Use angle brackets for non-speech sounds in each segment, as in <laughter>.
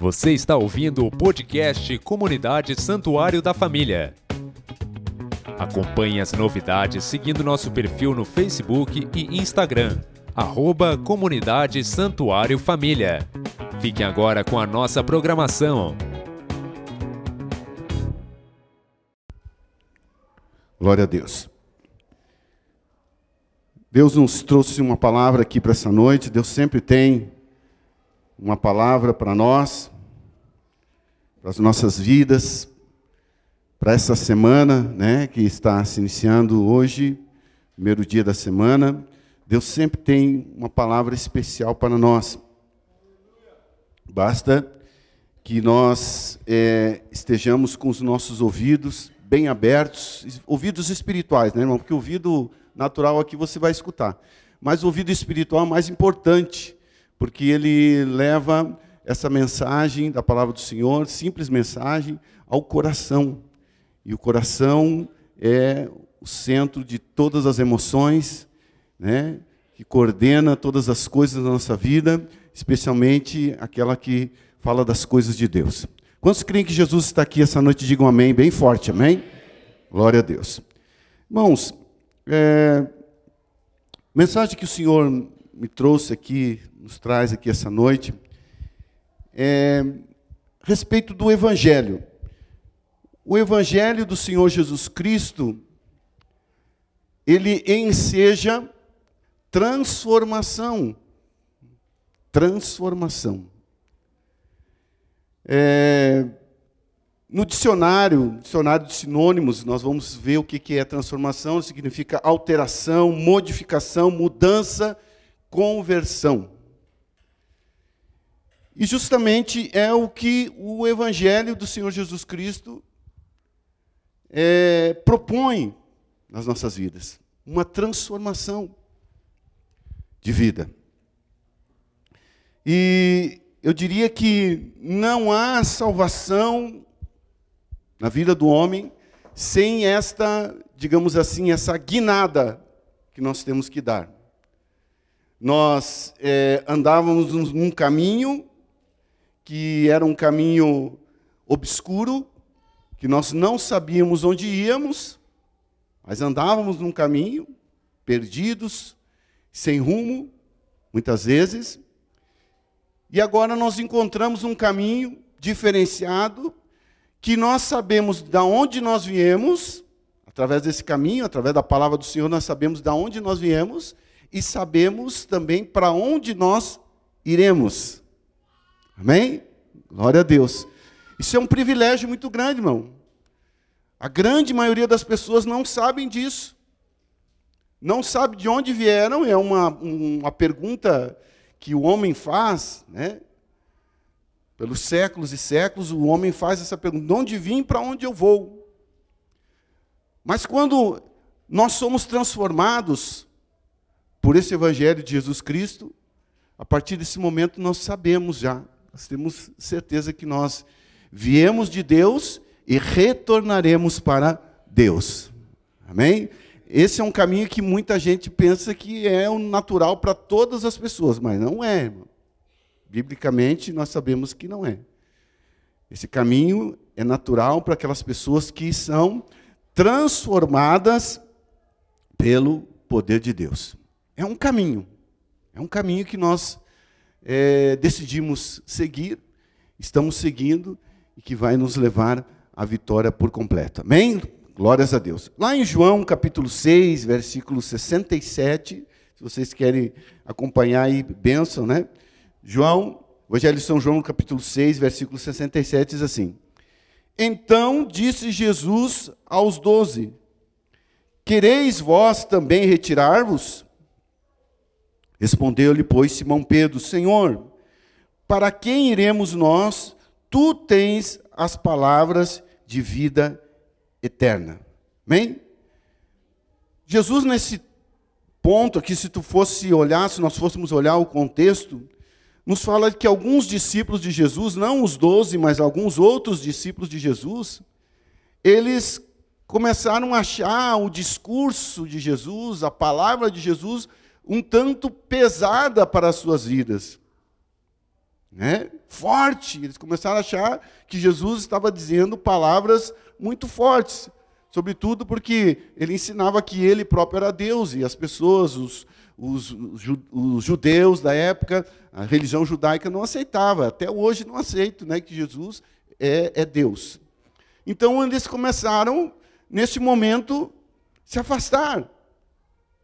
Você está ouvindo o podcast Comunidade Santuário da Família. Acompanhe as novidades seguindo nosso perfil no Facebook e Instagram, arroba Comunidade Santuário Família. Fiquem agora com a nossa programação. Glória a Deus. Deus nos trouxe uma palavra aqui para essa noite. Deus sempre tem uma palavra para nós, para as nossas vidas, para essa semana, né, que está se iniciando hoje, primeiro dia da semana. Deus sempre tem uma palavra especial para nós. Basta que nós é, estejamos com os nossos ouvidos bem abertos, ouvidos espirituais, né, irmão? Porque o ouvido natural aqui você vai escutar. Mas o ouvido espiritual é mais importante, porque ele leva essa mensagem da palavra do Senhor, simples mensagem, ao coração. E o coração é o centro de todas as emoções, né? que coordena todas as coisas da nossa vida, especialmente aquela que fala das coisas de Deus. Quantos creem que Jesus está aqui essa noite? Digam amém, bem forte, amém? Glória a Deus. Irmãos, é, mensagem que o Senhor me trouxe aqui, nos traz aqui essa noite, é respeito do Evangelho. O Evangelho do Senhor Jesus Cristo, ele enseja transformação. Transformação. É, no dicionário, dicionário de sinônimos, nós vamos ver o que é transformação, significa alteração, modificação, mudança, conversão. E justamente é o que o Evangelho do Senhor Jesus Cristo é, propõe nas nossas vidas uma transformação de vida. E eu diria que não há salvação na vida do homem sem esta, digamos assim, essa guinada que nós temos que dar. Nós é, andávamos num caminho que era um caminho obscuro, que nós não sabíamos onde íamos, mas andávamos num caminho, perdidos, sem rumo, muitas vezes, e agora nós encontramos um caminho diferenciado, que nós sabemos de onde nós viemos, através desse caminho, através da palavra do Senhor, nós sabemos de onde nós viemos e sabemos também para onde nós iremos. Amém? Glória a Deus. Isso é um privilégio muito grande, irmão. A grande maioria das pessoas não sabem disso. Não sabe de onde vieram, é uma, uma pergunta que o homem faz, né? Pelos séculos e séculos, o homem faz essa pergunta: de onde vim, para onde eu vou? Mas quando nós somos transformados por esse Evangelho de Jesus Cristo, a partir desse momento nós sabemos já, nós temos certeza que nós viemos de Deus e retornaremos para Deus. Amém? Esse é um caminho que muita gente pensa que é o natural para todas as pessoas, mas não é. Biblicamente, nós sabemos que não é. Esse caminho é natural para aquelas pessoas que são transformadas pelo poder de Deus. É um caminho. É um caminho que nós é, decidimos seguir, estamos seguindo e que vai nos levar à vitória por completo. Amém? Glórias a Deus. Lá em João capítulo 6, versículo 67, se vocês querem acompanhar aí, bênção, né? João, Evangelho de São João, capítulo 6, versículo 67, diz assim: Então disse Jesus aos doze: Quereis vós também retirar-vos? Respondeu-lhe, pois, Simão Pedro: Senhor, para quem iremos nós? Tu tens as palavras de vida eterna. Amém? Jesus, nesse ponto aqui, se tu fosse olhar, se nós fôssemos olhar o contexto, nos fala que alguns discípulos de Jesus, não os doze, mas alguns outros discípulos de Jesus, eles começaram a achar o discurso de Jesus, a palavra de Jesus, um tanto pesada para as suas vidas. né? forte. Eles começaram a achar que Jesus estava dizendo palavras muito fortes, sobretudo porque ele ensinava que ele próprio era Deus e as pessoas, os, os, os judeus da época, a religião judaica não aceitava, até hoje não aceito né, que Jesus é, é Deus. Então eles começaram, nesse momento, se afastar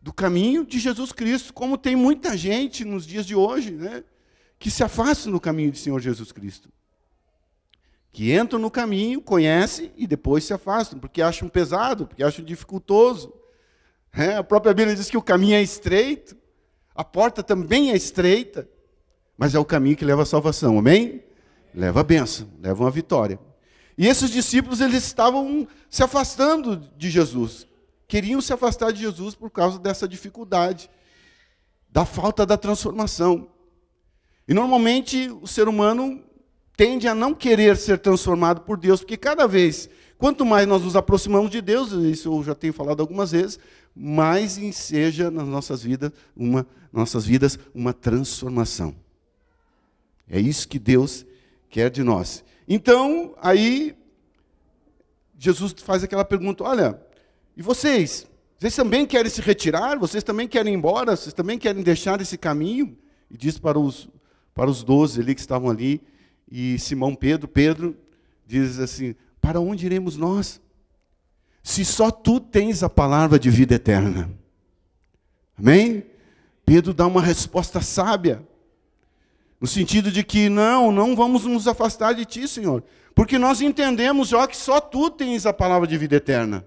do caminho de Jesus Cristo, como tem muita gente nos dias de hoje, né, que se afasta do caminho do Senhor Jesus Cristo. Que entram no caminho, conhecem e depois se afastam, porque acham pesado, porque acham dificultoso. É, a própria Bíblia diz que o caminho é estreito, a porta também é estreita, mas é o caminho que leva à salvação, amém? Leva a bênção, leva uma vitória. E esses discípulos, eles estavam se afastando de Jesus, queriam se afastar de Jesus por causa dessa dificuldade, da falta da transformação. E normalmente o ser humano tende a não querer ser transformado por Deus, porque cada vez, quanto mais nós nos aproximamos de Deus, isso eu já tenho falado algumas vezes, mais seja nas nossas vidas uma nossas vidas uma transformação. É isso que Deus quer de nós. Então, aí Jesus faz aquela pergunta: olha, e vocês? Vocês também querem se retirar? Vocês também querem ir embora? Vocês também querem deixar esse caminho? E diz para os para os doze ali que estavam ali, e Simão Pedro, Pedro diz assim: Para onde iremos nós? Se só tu tens a palavra de vida eterna. Amém? Pedro dá uma resposta sábia. No sentido de que não, não vamos nos afastar de ti, Senhor. Porque nós entendemos já que só tu tens a palavra de vida eterna.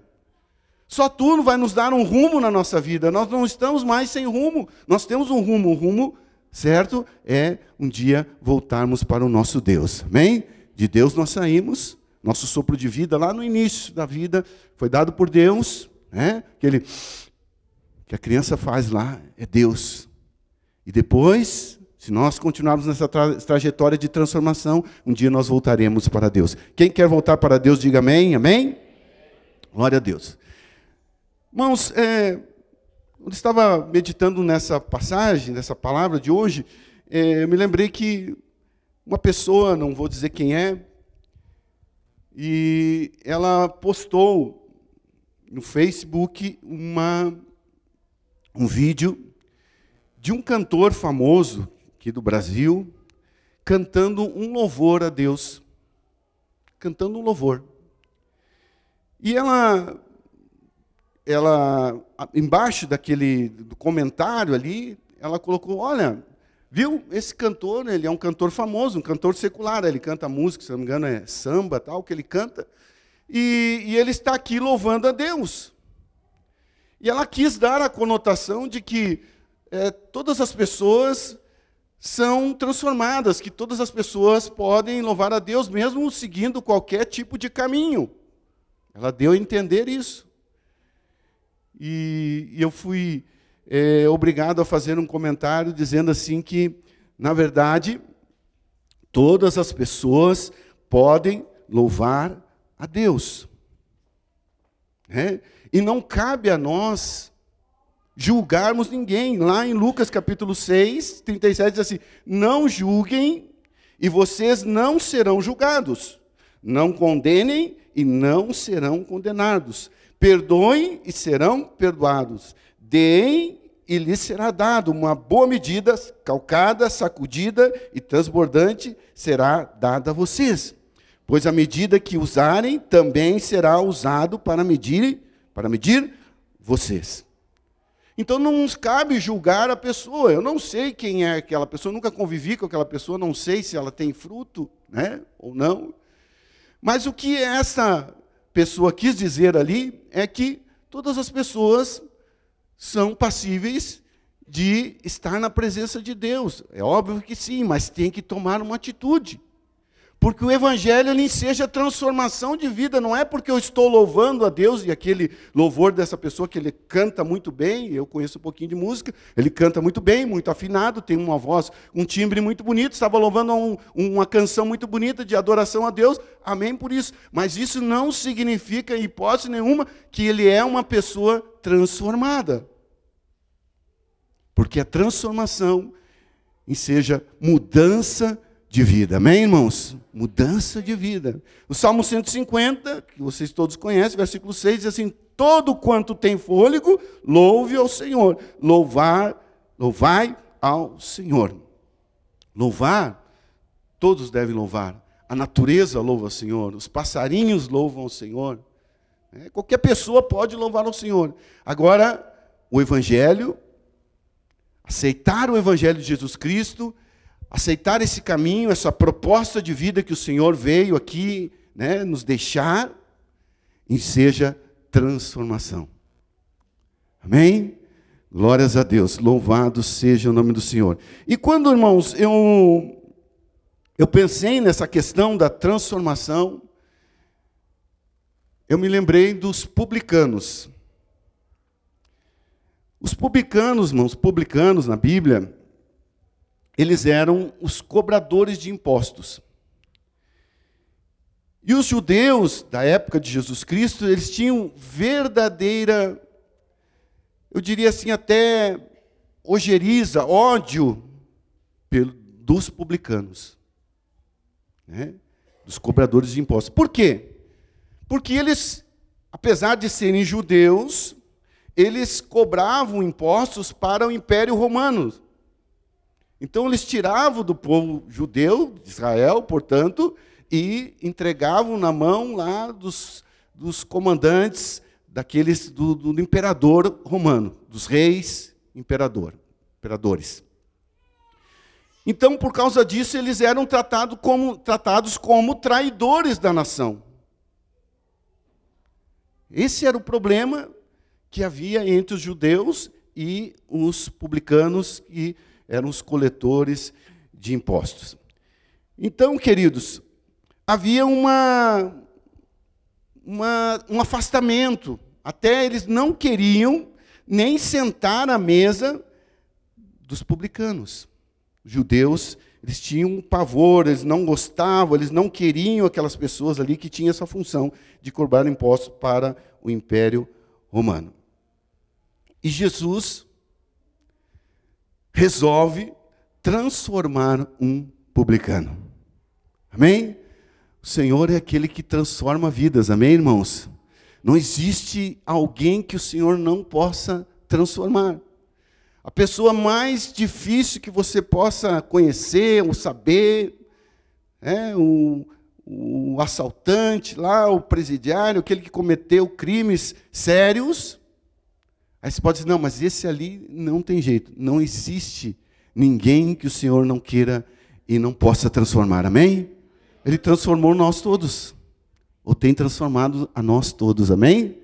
Só tu vai nos dar um rumo na nossa vida. Nós não estamos mais sem rumo. Nós temos um rumo. O rumo certo? É um dia voltarmos para o nosso Deus. Amém? De Deus nós saímos, nosso sopro de vida lá no início da vida foi dado por Deus, né? Aquele que a criança faz lá é Deus. E depois, se nós continuarmos nessa tra trajetória de transformação, um dia nós voltaremos para Deus. Quem quer voltar para Deus, diga amém, amém? Glória a Deus. Irmãos, é, quando estava meditando nessa passagem, nessa palavra de hoje, é, eu me lembrei que uma pessoa, não vou dizer quem é, e ela postou no Facebook uma, um vídeo de um cantor famoso aqui do Brasil, cantando um louvor a Deus. Cantando um louvor. E ela ela embaixo daquele comentário ali, ela colocou, olha, viu? Esse cantor, ele é um cantor famoso, um cantor secular, ele canta música, se não me engano é samba, tal, que ele canta. E, e ele está aqui louvando a Deus. E ela quis dar a conotação de que é, todas as pessoas são transformadas, que todas as pessoas podem louvar a Deus mesmo seguindo qualquer tipo de caminho. Ela deu a entender isso e, eu fui é, obrigado a fazer um comentário dizendo assim que, na verdade, todas as pessoas podem louvar a Deus. É? E não cabe a nós julgarmos ninguém. Lá em Lucas capítulo 6, 37 diz assim: Não julguem e vocês não serão julgados. Não condenem e não serão condenados. Perdoem e serão perdoados. Deem e lhes será dado. Uma boa medida, calcada, sacudida e transbordante será dada a vocês. Pois a medida que usarem também será usado para medir, para medir vocês. Então não nos cabe julgar a pessoa. Eu não sei quem é aquela pessoa, nunca convivi com aquela pessoa, não sei se ela tem fruto, né, ou não. Mas o que essa pessoa quis dizer ali é que todas as pessoas são passíveis de estar na presença de Deus. É óbvio que sim, mas tem que tomar uma atitude. Porque o evangelho ele seja transformação de vida, não é porque eu estou louvando a Deus e aquele louvor dessa pessoa que ele canta muito bem, eu conheço um pouquinho de música, ele canta muito bem, muito afinado, tem uma voz, um timbre muito bonito, estava louvando um, uma canção muito bonita de adoração a Deus, amém por isso. Mas isso não significa, em hipótese nenhuma, que ele é uma pessoa transformada. Porque a transformação seja mudança de vida. Amém, irmãos? Mudança de vida. O Salmo 150, que vocês todos conhecem, versículo 6, diz assim: Todo quanto tem fôlego, louve ao Senhor. Louvar, louvai ao Senhor. Louvar, todos devem louvar. A natureza louva ao Senhor, os passarinhos louvam ao Senhor. É, qualquer pessoa pode louvar ao Senhor. Agora, o Evangelho, aceitar o Evangelho de Jesus Cristo, aceitar esse caminho, essa proposta de vida que o Senhor veio aqui né, nos deixar, e seja transformação. Amém? Glórias a Deus, louvado seja o nome do Senhor. E quando, irmãos, eu, eu pensei nessa questão da transformação, eu me lembrei dos publicanos. Os publicanos, irmãos, publicanos na Bíblia, eles eram os cobradores de impostos. E os judeus da época de Jesus Cristo, eles tinham verdadeira, eu diria assim, até ojeriza, ódio dos publicanos, né? dos cobradores de impostos. Por quê? Porque eles, apesar de serem judeus, eles cobravam impostos para o Império Romano. Então eles tiravam do povo judeu, de Israel, portanto, e entregavam na mão lá dos, dos comandantes daqueles do, do imperador romano, dos reis imperador, imperadores. Então, por causa disso, eles eram tratados como, tratados como traidores da nação. Esse era o problema que havia entre os judeus e os publicanos, que eram os coletores de impostos. Então, queridos, havia uma, uma, um afastamento. Até eles não queriam nem sentar à mesa dos publicanos. Os judeus, eles tinham um pavor, eles não gostavam, eles não queriam aquelas pessoas ali que tinham essa função de cobrar impostos para o Império Romano. E Jesus resolve transformar um publicano. Amém? O Senhor é aquele que transforma vidas, amém, irmãos? Não existe alguém que o Senhor não possa transformar. A pessoa mais difícil que você possa conhecer ou saber, é, o, o assaltante lá, o presidiário, aquele que cometeu crimes sérios, Aí você pode dizer, não, mas esse ali não tem jeito. Não existe ninguém que o Senhor não queira e não possa transformar. Amém? Ele transformou nós todos. Ou tem transformado a nós todos. Amém?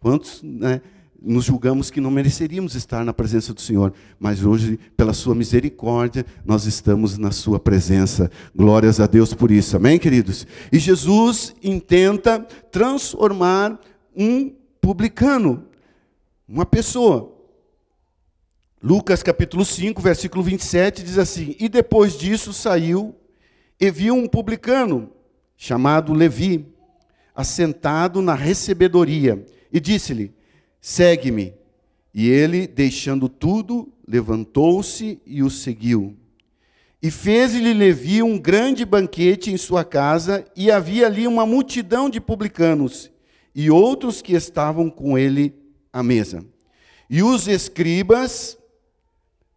Quantos né, nos julgamos que não mereceríamos estar na presença do Senhor, mas hoje, pela Sua misericórdia, nós estamos na Sua presença. Glórias a Deus por isso. Amém, queridos? E Jesus intenta transformar um publicano uma pessoa. Lucas capítulo 5, versículo 27 diz assim: E depois disso saiu e viu um publicano chamado Levi, assentado na recebedoria, e disse-lhe: Segue-me. E ele, deixando tudo, levantou-se e o seguiu. E fez-lhe Levi um grande banquete em sua casa, e havia ali uma multidão de publicanos e outros que estavam com ele à mesa. E os escribas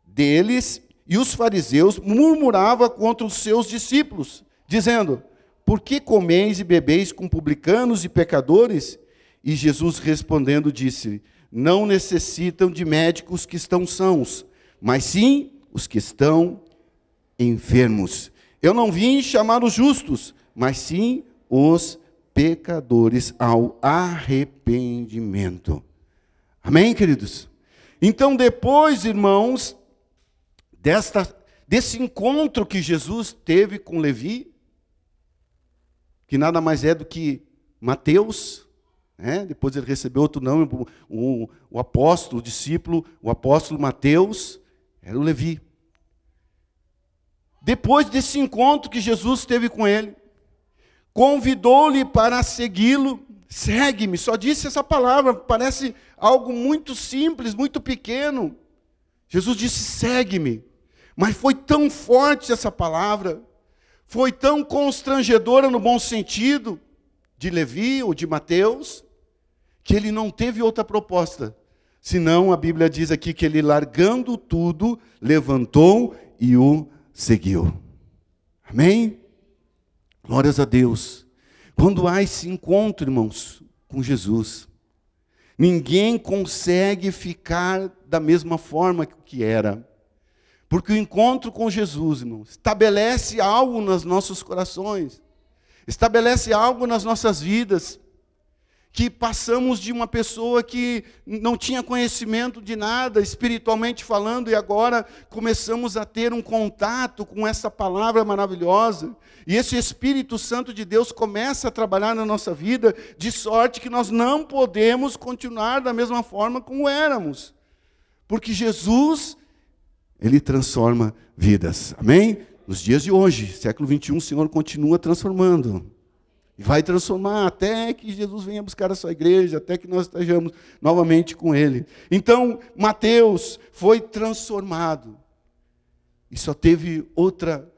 deles e os fariseus murmuravam contra os seus discípulos, dizendo: Por que comeis e bebeis com publicanos e pecadores? E Jesus respondendo disse: Não necessitam de médicos que estão sãos, mas sim os que estão enfermos. Eu não vim chamar os justos, mas sim os pecadores ao arrependimento. Amém, queridos? Então, depois, irmãos, desta, desse encontro que Jesus teve com Levi, que nada mais é do que Mateus, né? depois ele recebeu outro nome, o, o, apóstolo, o discípulo, o apóstolo Mateus, era o Levi. Depois desse encontro que Jesus teve com ele, convidou-lhe para segui-lo, segue-me, só disse essa palavra, parece algo muito simples, muito pequeno. Jesus disse: segue-me. Mas foi tão forte essa palavra, foi tão constrangedora no bom sentido de Levi ou de Mateus, que ele não teve outra proposta, senão a Bíblia diz aqui que ele largando tudo, levantou e o seguiu. Amém? Glórias a Deus. Quando há esse encontro, irmãos, com Jesus, ninguém consegue ficar da mesma forma que era. Porque o encontro com Jesus, irmãos, estabelece algo nos nossos corações, estabelece algo nas nossas vidas que passamos de uma pessoa que não tinha conhecimento de nada, espiritualmente falando, e agora começamos a ter um contato com essa palavra maravilhosa. E esse Espírito Santo de Deus começa a trabalhar na nossa vida, de sorte que nós não podemos continuar da mesma forma como éramos. Porque Jesus, Ele transforma vidas. Amém? Nos dias de hoje, século 21, o Senhor continua transformando. E vai transformar até que Jesus venha buscar a sua igreja, até que nós estejamos novamente com Ele. Então, Mateus foi transformado. E só teve outra,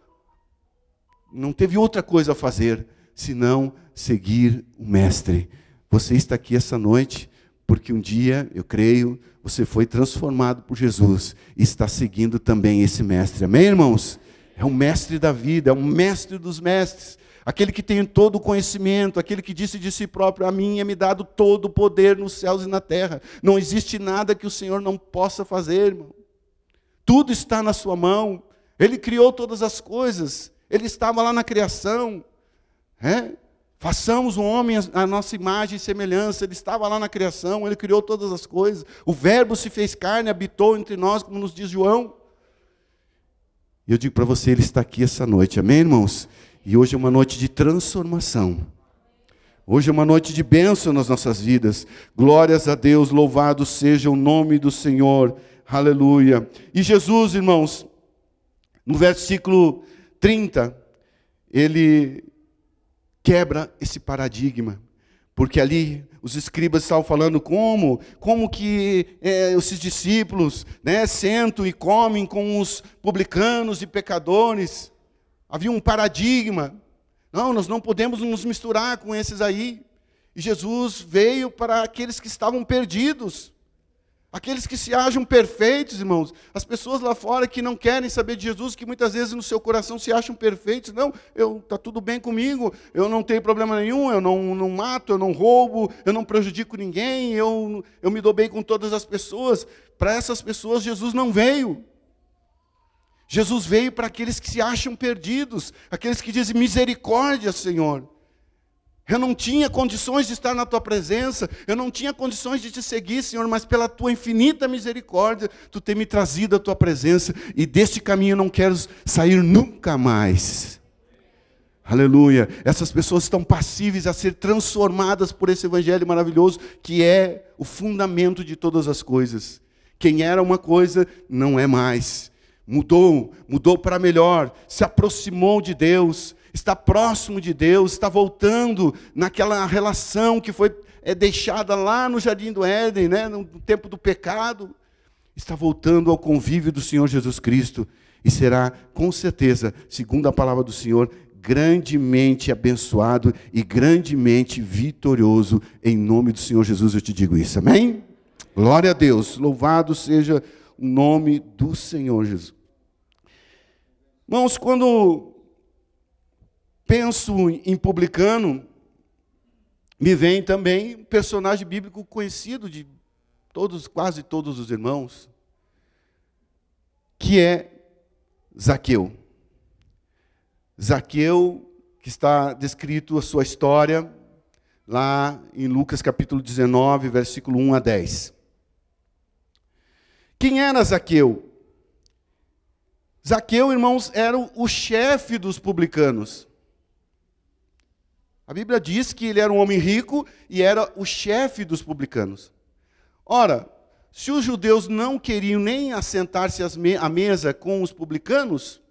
não teve outra coisa a fazer, senão seguir o Mestre. Você está aqui essa noite porque um dia, eu creio, você foi transformado por Jesus e está seguindo também esse Mestre. Amém, irmãos? É o Mestre da vida, é o Mestre dos Mestres aquele que tem todo o conhecimento, aquele que disse de si próprio: A mim é me dado todo o poder nos céus e na terra. Não existe nada que o Senhor não possa fazer, irmão. Tudo está na Sua mão. Ele criou todas as coisas. Ele estava lá na criação. É? Façamos um homem a nossa imagem e semelhança. Ele estava lá na criação, ele criou todas as coisas. O Verbo se fez carne, habitou entre nós, como nos diz João. E eu digo para você, ele está aqui essa noite, amém, irmãos? E hoje é uma noite de transformação. Hoje é uma noite de bênção nas nossas vidas. Glórias a Deus, louvado seja o nome do Senhor. Aleluia. E Jesus, irmãos, no versículo 30, ele quebra esse paradigma. Porque ali os escribas estavam falando como, como que é, esses discípulos né, sentam e comem com os publicanos e pecadores. Havia um paradigma. Não, nós não podemos nos misturar com esses aí. E Jesus veio para aqueles que estavam perdidos. Aqueles que se acham perfeitos, irmãos. As pessoas lá fora que não querem saber de Jesus, que muitas vezes no seu coração se acham perfeitos. Não, eu tá tudo bem comigo, eu não tenho problema nenhum, eu não, não mato, eu não roubo, eu não prejudico ninguém, eu, eu me dou bem com todas as pessoas. Para essas pessoas, Jesus não veio. Jesus veio para aqueles que se acham perdidos, aqueles que dizem misericórdia, Senhor. Eu não tinha condições de estar na tua presença, eu não tinha condições de te seguir, Senhor, mas pela tua infinita misericórdia, tu tem me trazido à tua presença e deste caminho eu não quero sair nunca mais. Aleluia. Essas pessoas estão passíveis a ser transformadas por esse evangelho maravilhoso, que é o fundamento de todas as coisas. Quem era uma coisa, não é mais mudou, mudou para melhor, se aproximou de Deus, está próximo de Deus, está voltando naquela relação que foi é, deixada lá no jardim do Éden, né, no tempo do pecado, está voltando ao convívio do Senhor Jesus Cristo e será, com certeza, segundo a palavra do Senhor, grandemente abençoado e grandemente vitorioso em nome do Senhor Jesus, eu te digo isso. Amém? Glória a Deus. Louvado seja nome do Senhor Jesus. Irmãos, quando penso em publicano, me vem também um personagem bíblico conhecido de todos, quase todos os irmãos, que é Zaqueu. Zaqueu, que está descrito a sua história lá em Lucas capítulo 19, versículo 1 a 10. Quem era Zaqueu? Zaqueu, irmãos, era o chefe dos publicanos. A Bíblia diz que ele era um homem rico e era o chefe dos publicanos. Ora, se os judeus não queriam nem assentar-se à mesa com os publicanos,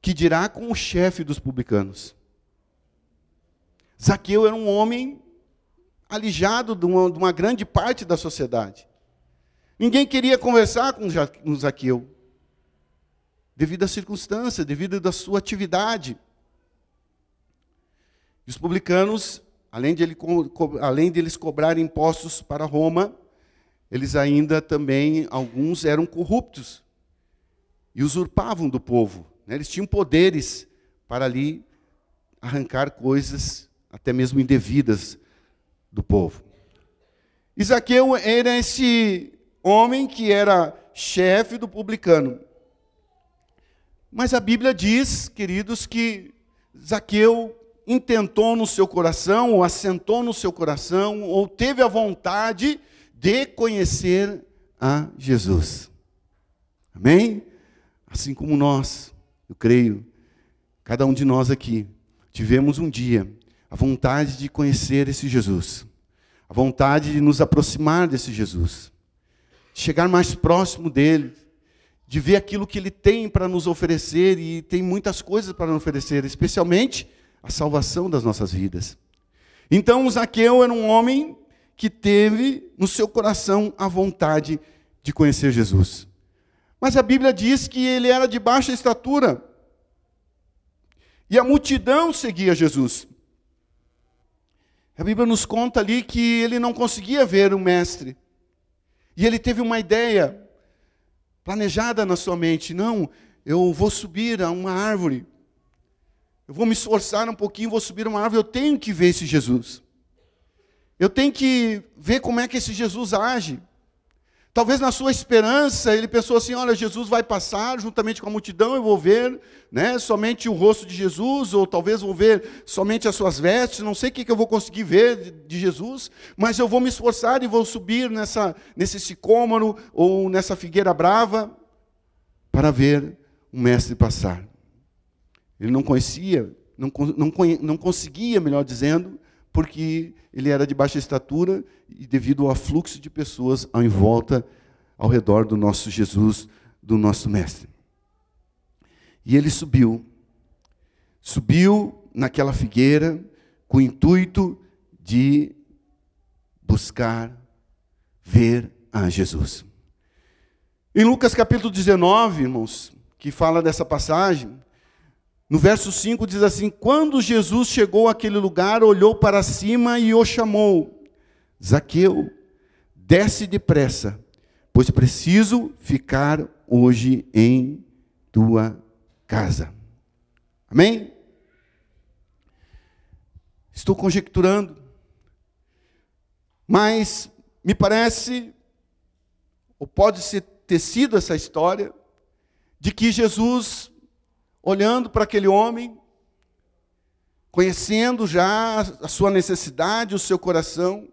que dirá com o chefe dos publicanos? Zaqueu era um homem alijado de uma, de uma grande parte da sociedade. Ninguém queria conversar com Zaqueu. devido à circunstância, devido à sua atividade. E os publicanos, além de, ele, além de eles cobrarem impostos para Roma, eles ainda também, alguns eram corruptos e usurpavam do povo. Né? Eles tinham poderes para ali arrancar coisas, até mesmo indevidas, do povo. Isaqueu era esse homem que era chefe do publicano. Mas a Bíblia diz, queridos, que Zaqueu intentou no seu coração, ou assentou no seu coração, ou teve a vontade de conhecer a Jesus. Amém? Assim como nós, eu creio, cada um de nós aqui, tivemos um dia a vontade de conhecer esse Jesus, a vontade de nos aproximar desse Jesus, chegar mais próximo dele, de ver aquilo que ele tem para nos oferecer e tem muitas coisas para nos oferecer, especialmente a salvação das nossas vidas. Então, Zaqueu era um homem que teve no seu coração a vontade de conhecer Jesus. Mas a Bíblia diz que ele era de baixa estatura. E a multidão seguia Jesus. A Bíblia nos conta ali que ele não conseguia ver o mestre. E ele teve uma ideia planejada na sua mente: não, eu vou subir a uma árvore. Eu vou me esforçar um pouquinho, vou subir uma árvore, eu tenho que ver esse Jesus. Eu tenho que ver como é que esse Jesus age. Talvez na sua esperança ele pensou assim: olha, Jesus vai passar juntamente com a multidão, eu vou ver né, somente o rosto de Jesus, ou talvez vou ver somente as suas vestes, não sei o que, que eu vou conseguir ver de Jesus, mas eu vou me esforçar e vou subir nessa, nesse sicômoro ou nessa figueira brava para ver o mestre passar. Ele não conhecia, não, não, não conseguia, melhor dizendo, porque ele era de baixa estatura e devido ao fluxo de pessoas em volta, ao redor do nosso Jesus, do nosso Mestre. E ele subiu, subiu naquela figueira com o intuito de buscar ver a Jesus. Em Lucas capítulo 19, irmãos, que fala dessa passagem, no verso 5 diz assim: Quando Jesus chegou àquele lugar, olhou para cima e o chamou: Zaqueu, desce depressa, pois preciso ficar hoje em tua casa. Amém? Estou conjecturando, mas me parece, ou pode ser, ter sido essa história, de que Jesus olhando para aquele homem, conhecendo já a sua necessidade, o seu coração,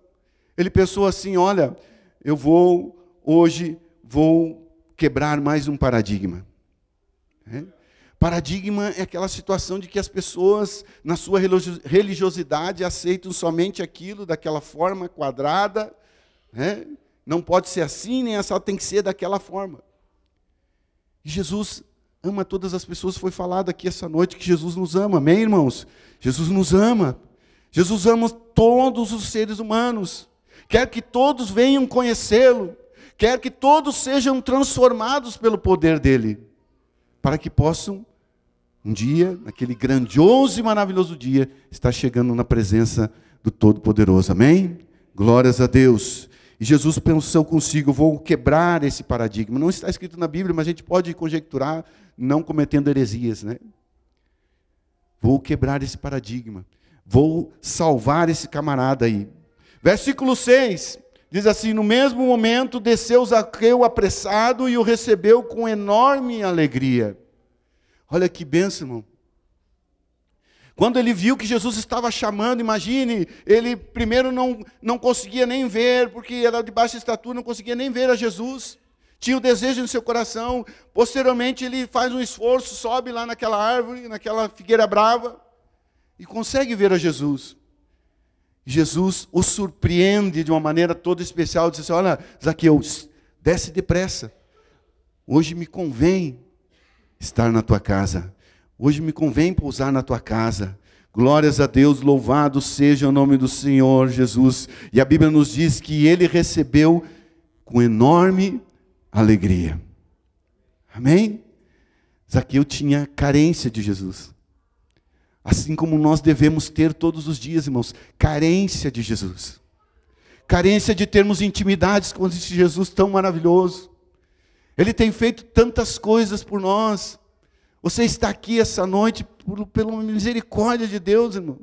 ele pensou assim: olha, eu vou, hoje, vou quebrar mais um paradigma. É? Paradigma é aquela situação de que as pessoas, na sua religiosidade, aceitam somente aquilo daquela forma quadrada. É? Não pode ser assim, nem essa tem que ser daquela forma. Jesus ama todas as pessoas. Foi falado aqui essa noite que Jesus nos ama, amém, irmãos? Jesus nos ama. Jesus ama todos os seres humanos. Quer que todos venham conhecê-lo. Quer que todos sejam transformados pelo poder dele. Para que possam, um dia, naquele grandioso e maravilhoso dia, estar chegando na presença do Todo-Poderoso. Amém? Glórias a Deus. E Jesus pensou consigo: vou quebrar esse paradigma. Não está escrito na Bíblia, mas a gente pode conjecturar, não cometendo heresias, né? Vou quebrar esse paradigma. Vou salvar esse camarada aí. Versículo 6 diz assim: No mesmo momento desceu Zaqueu apressado e o recebeu com enorme alegria. Olha que bênção, irmão. Quando ele viu que Jesus estava chamando, imagine, ele primeiro não, não conseguia nem ver, porque era de baixa estatura, não conseguia nem ver a Jesus. Tinha o desejo no seu coração. Posteriormente, ele faz um esforço, sobe lá naquela árvore, naquela figueira brava, e consegue ver a Jesus. Jesus o surpreende de uma maneira toda especial, diz assim: Olha, Zaqueu, desce depressa. Hoje me convém estar na tua casa. Hoje me convém pousar na tua casa. Glórias a Deus, louvado seja o nome do Senhor Jesus. E a Bíblia nos diz que ele recebeu com enorme alegria. Amém? Zaqueu tinha carência de Jesus. Assim como nós devemos ter todos os dias, irmãos, carência de Jesus. Carência de termos intimidades com esse Jesus tão maravilhoso. Ele tem feito tantas coisas por nós. Você está aqui essa noite pela misericórdia de Deus, irmãos.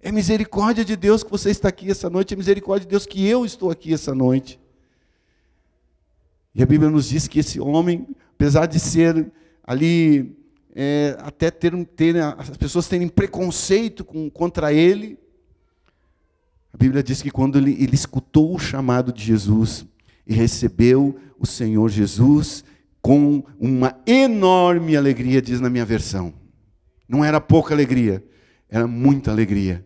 É misericórdia de Deus que você está aqui essa noite, é misericórdia de Deus que eu estou aqui essa noite. E a Bíblia nos diz que esse homem, apesar de ser ali, é, até ter, ter, as pessoas terem preconceito com, contra ele, a Bíblia diz que quando ele, ele escutou o chamado de Jesus e recebeu o Senhor Jesus com uma enorme alegria, diz na minha versão. Não era pouca alegria, era muita alegria.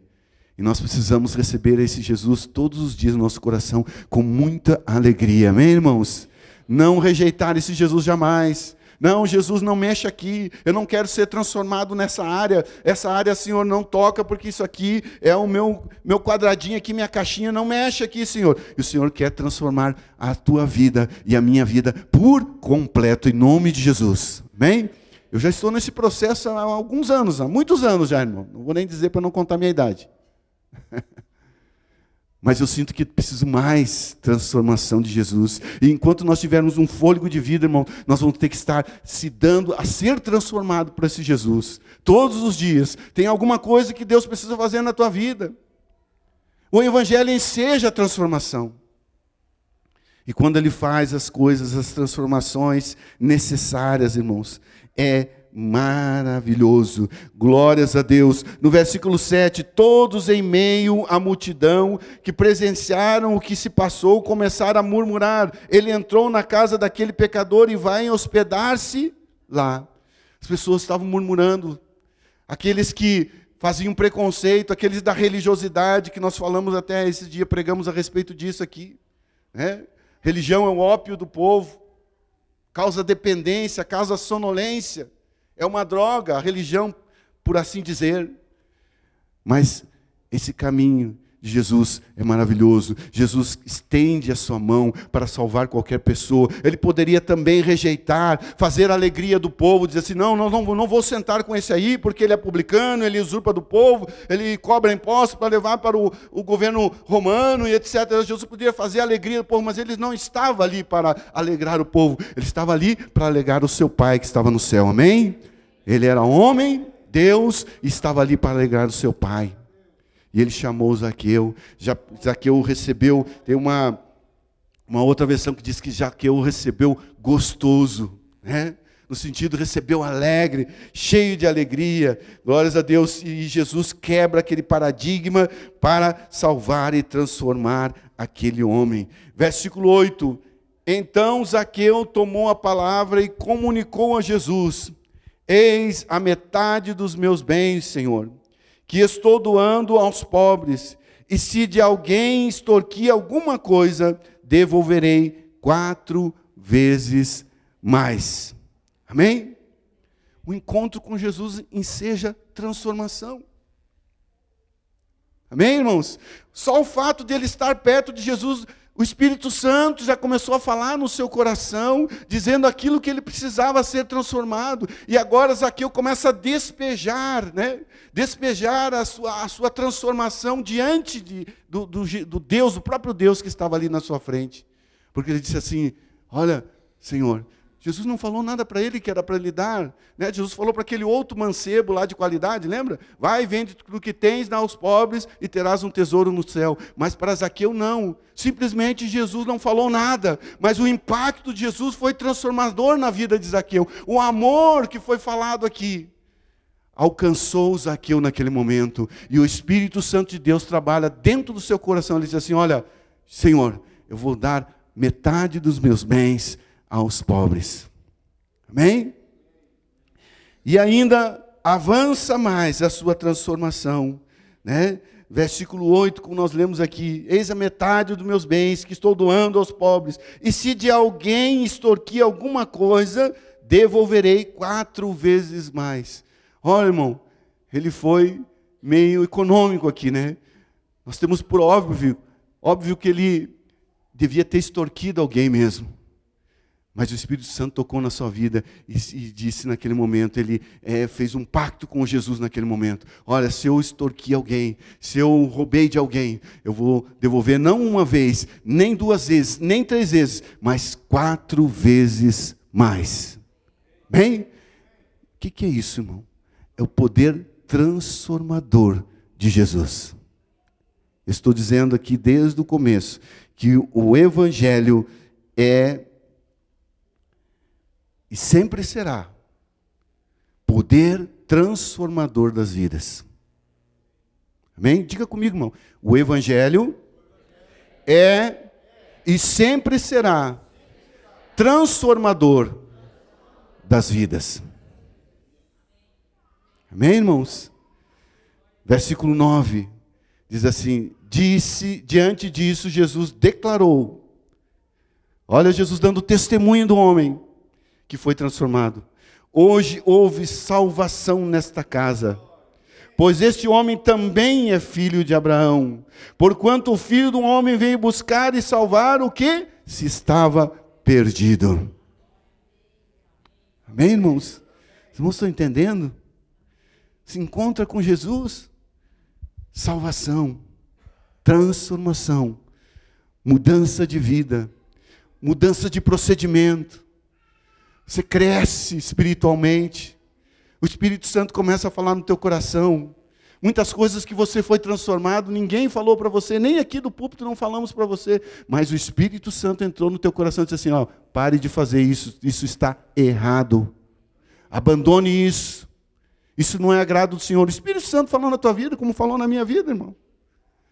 E nós precisamos receber esse Jesus todos os dias no nosso coração com muita alegria. Amém, irmãos? Não rejeitar esse Jesus jamais. Não, Jesus não mexe aqui. Eu não quero ser transformado nessa área. Essa área, Senhor, não toca, porque isso aqui é o meu, meu quadradinho aqui, minha caixinha. Não mexe aqui, Senhor. E o Senhor quer transformar a tua vida e a minha vida por completo, em nome de Jesus. Amém? Eu já estou nesse processo há alguns anos, há muitos anos já, irmão. Não vou nem dizer para não contar minha idade. <laughs> Mas eu sinto que preciso mais transformação de Jesus. E enquanto nós tivermos um fôlego de vida, irmão, nós vamos ter que estar se dando a ser transformado por esse Jesus. Todos os dias. Tem alguma coisa que Deus precisa fazer na tua vida. O Evangelho enseja a transformação. E quando Ele faz as coisas, as transformações necessárias, irmãos, é maravilhoso. Glórias a Deus. No versículo 7, todos em meio à multidão que presenciaram o que se passou começaram a murmurar. Ele entrou na casa daquele pecador e vai hospedar-se lá. As pessoas estavam murmurando. Aqueles que faziam preconceito, aqueles da religiosidade que nós falamos até esse dia, pregamos a respeito disso aqui. Né? Religião é o ópio do povo, causa dependência, causa sonolência. É uma droga, a religião, por assim dizer. Mas esse caminho de Jesus é maravilhoso. Jesus estende a sua mão para salvar qualquer pessoa. Ele poderia também rejeitar, fazer a alegria do povo, dizer assim: não, não, não, vou sentar com esse aí, porque ele é publicano, ele usurpa do povo, ele cobra impostos para levar para o, o governo romano e etc. Jesus poderia fazer a alegria do povo, mas ele não estava ali para alegrar o povo, ele estava ali para alegrar o seu Pai que estava no céu. Amém? Ele era homem, Deus, estava ali para alegrar o seu pai. E ele chamou Zaqueu. Já, Zaqueu recebeu, tem uma, uma outra versão que diz que Zaqueu recebeu gostoso, né? no sentido recebeu alegre, cheio de alegria. Glórias a Deus. E Jesus quebra aquele paradigma para salvar e transformar aquele homem. Versículo 8. Então Zaqueu tomou a palavra e comunicou a Jesus Eis a metade dos meus bens, Senhor, que estou doando aos pobres, e se de alguém extorquir alguma coisa, devolverei quatro vezes mais. Amém? O encontro com Jesus enseja transformação. Amém, irmãos? Só o fato de ele estar perto de Jesus o Espírito Santo já começou a falar no seu coração, dizendo aquilo que ele precisava ser transformado. E agora Zaqueu começa a despejar, né? despejar a sua, a sua transformação diante de, do, do, do Deus, do próprio Deus que estava ali na sua frente. Porque ele disse assim: Olha, Senhor, Jesus não falou nada para ele que era para lhe dar. Né? Jesus falou para aquele outro mancebo lá de qualidade, lembra? Vai, vende tudo que tens, dá aos pobres e terás um tesouro no céu. Mas para Zaqueu não. Simplesmente Jesus não falou nada. Mas o impacto de Jesus foi transformador na vida de Zaqueu. O amor que foi falado aqui alcançou Zaqueu naquele momento. E o Espírito Santo de Deus trabalha dentro do seu coração. Ele diz assim: Olha, Senhor, eu vou dar metade dos meus bens aos pobres. Amém? E ainda avança mais a sua transformação, né? Versículo 8, como nós lemos aqui: Eis a metade dos meus bens que estou doando aos pobres, e se de alguém extorquir alguma coisa, devolverei quatro vezes mais. Olha, irmão, ele foi meio econômico aqui, né? Nós temos por óbvio, óbvio que ele devia ter extorquido alguém mesmo. Mas o Espírito Santo tocou na sua vida e, e disse naquele momento, ele é, fez um pacto com Jesus naquele momento. Olha, se eu extorqui alguém, se eu roubei de alguém, eu vou devolver não uma vez, nem duas vezes, nem três vezes, mas quatro vezes mais. Bem, o que, que é isso, irmão? É o poder transformador de Jesus. Estou dizendo aqui desde o começo que o Evangelho é e sempre será poder transformador das vidas. Amém? Diga comigo, irmão. O Evangelho é e sempre será transformador das vidas. Amém, irmãos? Versículo 9 diz assim: Disse, diante disso, Jesus declarou. Olha, Jesus dando testemunho do homem que foi transformado. Hoje houve salvação nesta casa, pois este homem também é filho de Abraão, porquanto o filho do homem veio buscar e salvar o que se estava perdido. Amém, irmãos? Os irmãos estão entendendo? Se encontra com Jesus, salvação, transformação, mudança de vida, mudança de procedimento você cresce espiritualmente. O Espírito Santo começa a falar no teu coração. Muitas coisas que você foi transformado, ninguém falou para você, nem aqui do púlpito não falamos para você, mas o Espírito Santo entrou no teu coração e disse assim: ó, pare de fazer isso, isso está errado. Abandone isso. Isso não é agrado do Senhor. O Espírito Santo falou na tua vida, como falou na minha vida, irmão.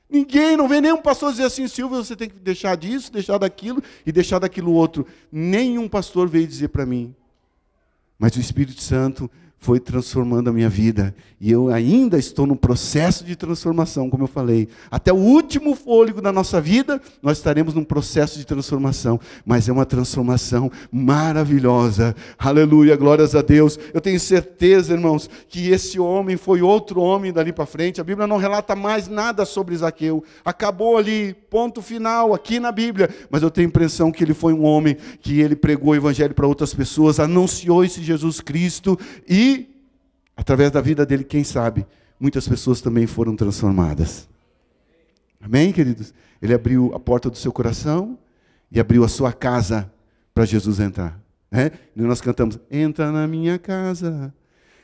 Ninguém, não vem nenhum pastor dizer assim, Silvio, você tem que deixar disso, deixar daquilo e deixar daquilo outro. Nenhum pastor veio dizer para mim. Mas o Espírito Santo foi transformando a minha vida. E eu ainda estou no processo de transformação, como eu falei. Até o último fôlego da nossa vida, nós estaremos num processo de transformação. Mas é uma transformação maravilhosa. Aleluia, glórias a Deus. Eu tenho certeza, irmãos, que esse homem foi outro homem dali para frente. A Bíblia não relata mais nada sobre Zaqueu. Acabou ali, ponto final, aqui na Bíblia. Mas eu tenho a impressão que ele foi um homem que ele pregou o evangelho para outras pessoas, anunciou esse Jesus Cristo e através da vida dele, quem sabe, muitas pessoas também foram transformadas. Amém, queridos? Ele abriu a porta do seu coração e abriu a sua casa para Jesus entrar. É? E nós cantamos: Entra na minha casa,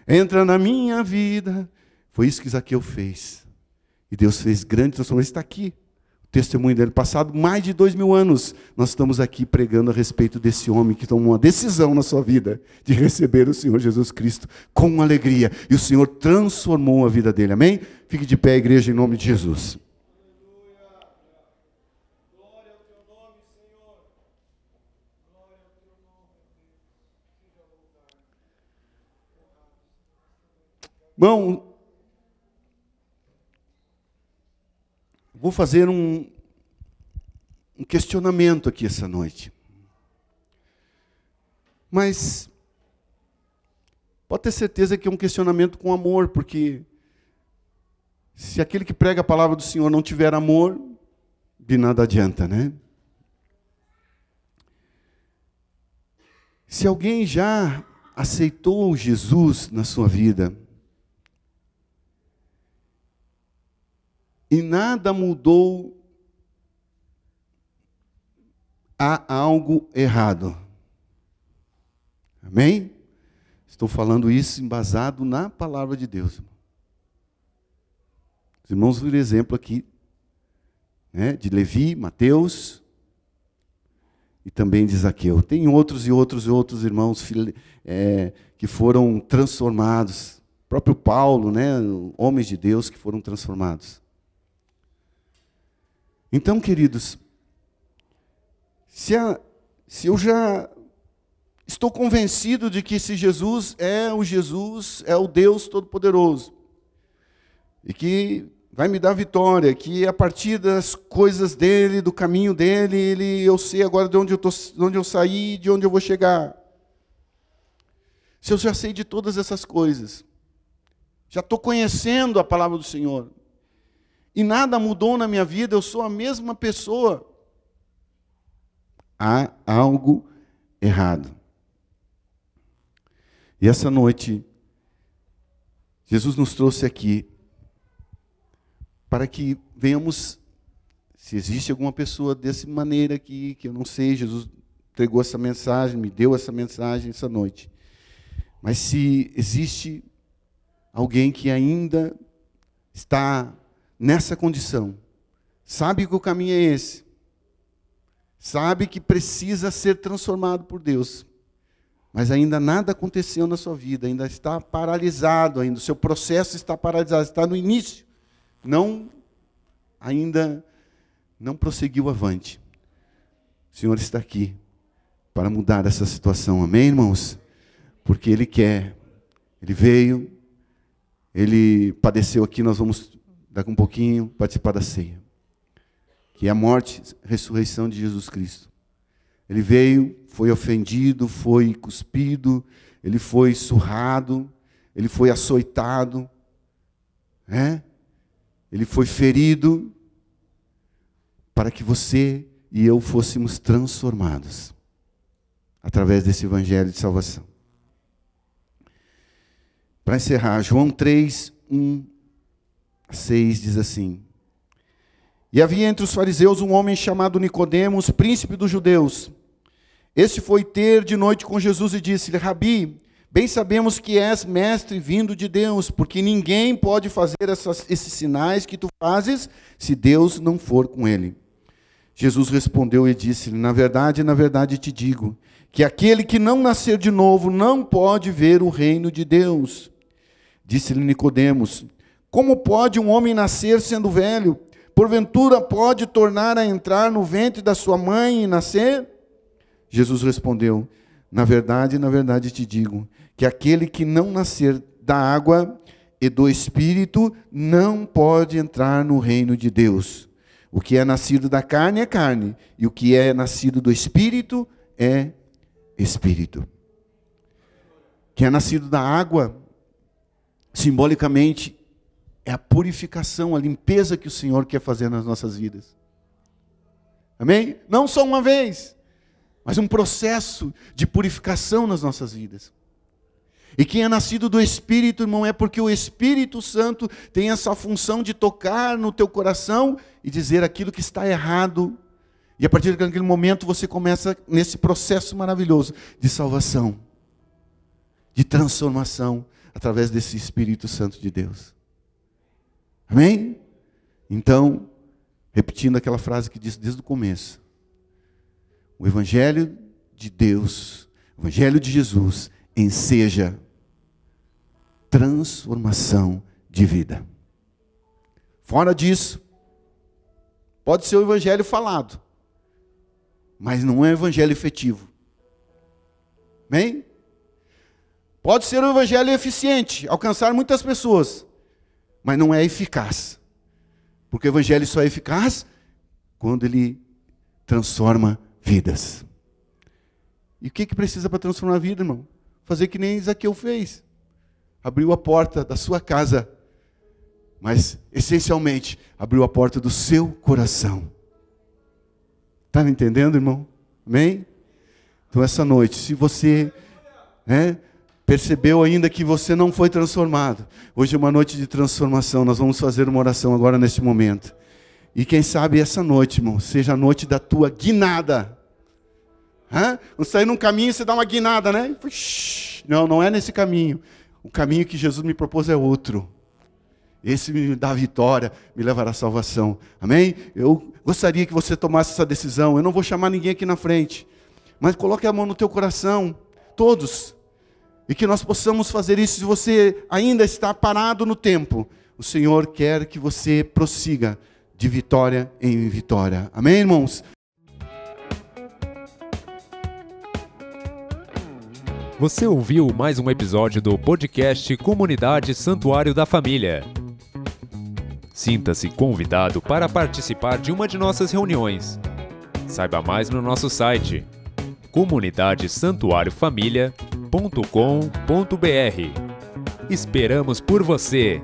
entra na minha vida. Foi isso que Zaqueu fez. E Deus fez grande transformação. Ele está aqui testemunho dele. Passado mais de dois mil anos, nós estamos aqui pregando a respeito desse homem que tomou uma decisão na sua vida de receber o Senhor Jesus Cristo com alegria. E o Senhor transformou a vida dele. Amém? Fique de pé, igreja, em nome de Jesus. Bom, Vou fazer um, um questionamento aqui essa noite. Mas pode ter certeza que é um questionamento com amor, porque se aquele que prega a palavra do Senhor não tiver amor, de nada adianta, né? Se alguém já aceitou Jesus na sua vida, e nada mudou, há algo errado. Amém? Estou falando isso embasado na palavra de Deus. Os irmãos viram exemplo aqui né, de Levi, Mateus e também de Zaqueu. Tem outros e outros e outros irmãos é, que foram transformados. O próprio Paulo, né, homens de Deus que foram transformados. Então, queridos, se, a, se eu já estou convencido de que esse Jesus é o Jesus, é o Deus Todo-Poderoso, e que vai me dar vitória, que a partir das coisas dele, do caminho dele, ele, eu sei agora de onde eu, tô, de onde eu saí, de onde eu vou chegar. Se eu já sei de todas essas coisas, já estou conhecendo a palavra do Senhor, e nada mudou na minha vida, eu sou a mesma pessoa. Há algo errado. E essa noite, Jesus nos trouxe aqui para que venhamos, se existe alguma pessoa dessa maneira aqui, que eu não sei, Jesus entregou essa mensagem, me deu essa mensagem essa noite. Mas se existe alguém que ainda está nessa condição, sabe que o caminho é esse, sabe que precisa ser transformado por Deus, mas ainda nada aconteceu na sua vida, ainda está paralisado, ainda o seu processo está paralisado, está no início, não ainda não prosseguiu avante. O Senhor está aqui para mudar essa situação, amém, irmãos? Porque Ele quer, Ele veio, Ele padeceu aqui, nós vamos daqui um pouquinho participar da ceia, que é a morte, a ressurreição de Jesus Cristo. Ele veio, foi ofendido, foi cuspido, ele foi surrado, ele foi açoitado, né? ele foi ferido, para que você e eu fôssemos transformados através desse evangelho de salvação. Para encerrar, João 3, 1 6 diz assim: E havia entre os fariseus um homem chamado Nicodemos, príncipe dos judeus. Este foi ter de noite com Jesus e disse-lhe: Rabi, bem sabemos que és mestre vindo de Deus, porque ninguém pode fazer essas, esses sinais que tu fazes se Deus não for com ele. Jesus respondeu e disse-lhe: Na verdade, na verdade te digo, que aquele que não nascer de novo não pode ver o reino de Deus. Disse-lhe Nicodemos: Como pode um homem nascer sendo velho? Porventura pode tornar a entrar no ventre da sua mãe e nascer? Jesus respondeu: Na verdade, na verdade te digo, que aquele que não nascer da água e do espírito não pode entrar no reino de Deus. O que é nascido da carne é carne, e o que é nascido do espírito é espírito. Que é nascido da água, simbolicamente, é a purificação, a limpeza que o Senhor quer fazer nas nossas vidas. Amém? Não só uma vez, mas um processo de purificação nas nossas vidas. E quem é nascido do Espírito, irmão, é porque o Espírito Santo tem essa função de tocar no teu coração e dizer aquilo que está errado. E a partir daquele momento você começa nesse processo maravilhoso de salvação, de transformação através desse Espírito Santo de Deus. Amém? Então, repetindo aquela frase que disse desde o começo: o Evangelho de Deus, o Evangelho de Jesus, enseja transformação de vida. Fora disso, pode ser o Evangelho falado, mas não é o Evangelho efetivo. Amém? Pode ser o Evangelho eficiente, alcançar muitas pessoas, mas não é eficaz. Porque o Evangelho só é eficaz quando ele transforma vidas. E o que, que precisa para transformar a vida, irmão? Fazer que nem Zaqueu fez. Abriu a porta da sua casa, mas essencialmente abriu a porta do seu coração. Está me entendendo, irmão? Amém? Então, essa noite, se você né, percebeu ainda que você não foi transformado, hoje é uma noite de transformação. Nós vamos fazer uma oração agora neste momento. E quem sabe essa noite, irmão, seja a noite da tua guinada. Hã? Não sair num caminho e você dá uma guinada, né? Não, não é nesse caminho. O caminho que Jesus me propôs é outro. Esse me dá vitória, me levará à salvação. Amém? Eu gostaria que você tomasse essa decisão. Eu não vou chamar ninguém aqui na frente. Mas coloque a mão no teu coração, todos. E que nós possamos fazer isso. Se você ainda está parado no tempo, o Senhor quer que você prossiga de vitória em vitória. Amém, irmãos? Você ouviu mais um episódio do podcast Comunidade Santuário da Família. Sinta-se convidado para participar de uma de nossas reuniões. Saiba mais no nosso site comunidadesantuariofamilia.com.br. Esperamos por você!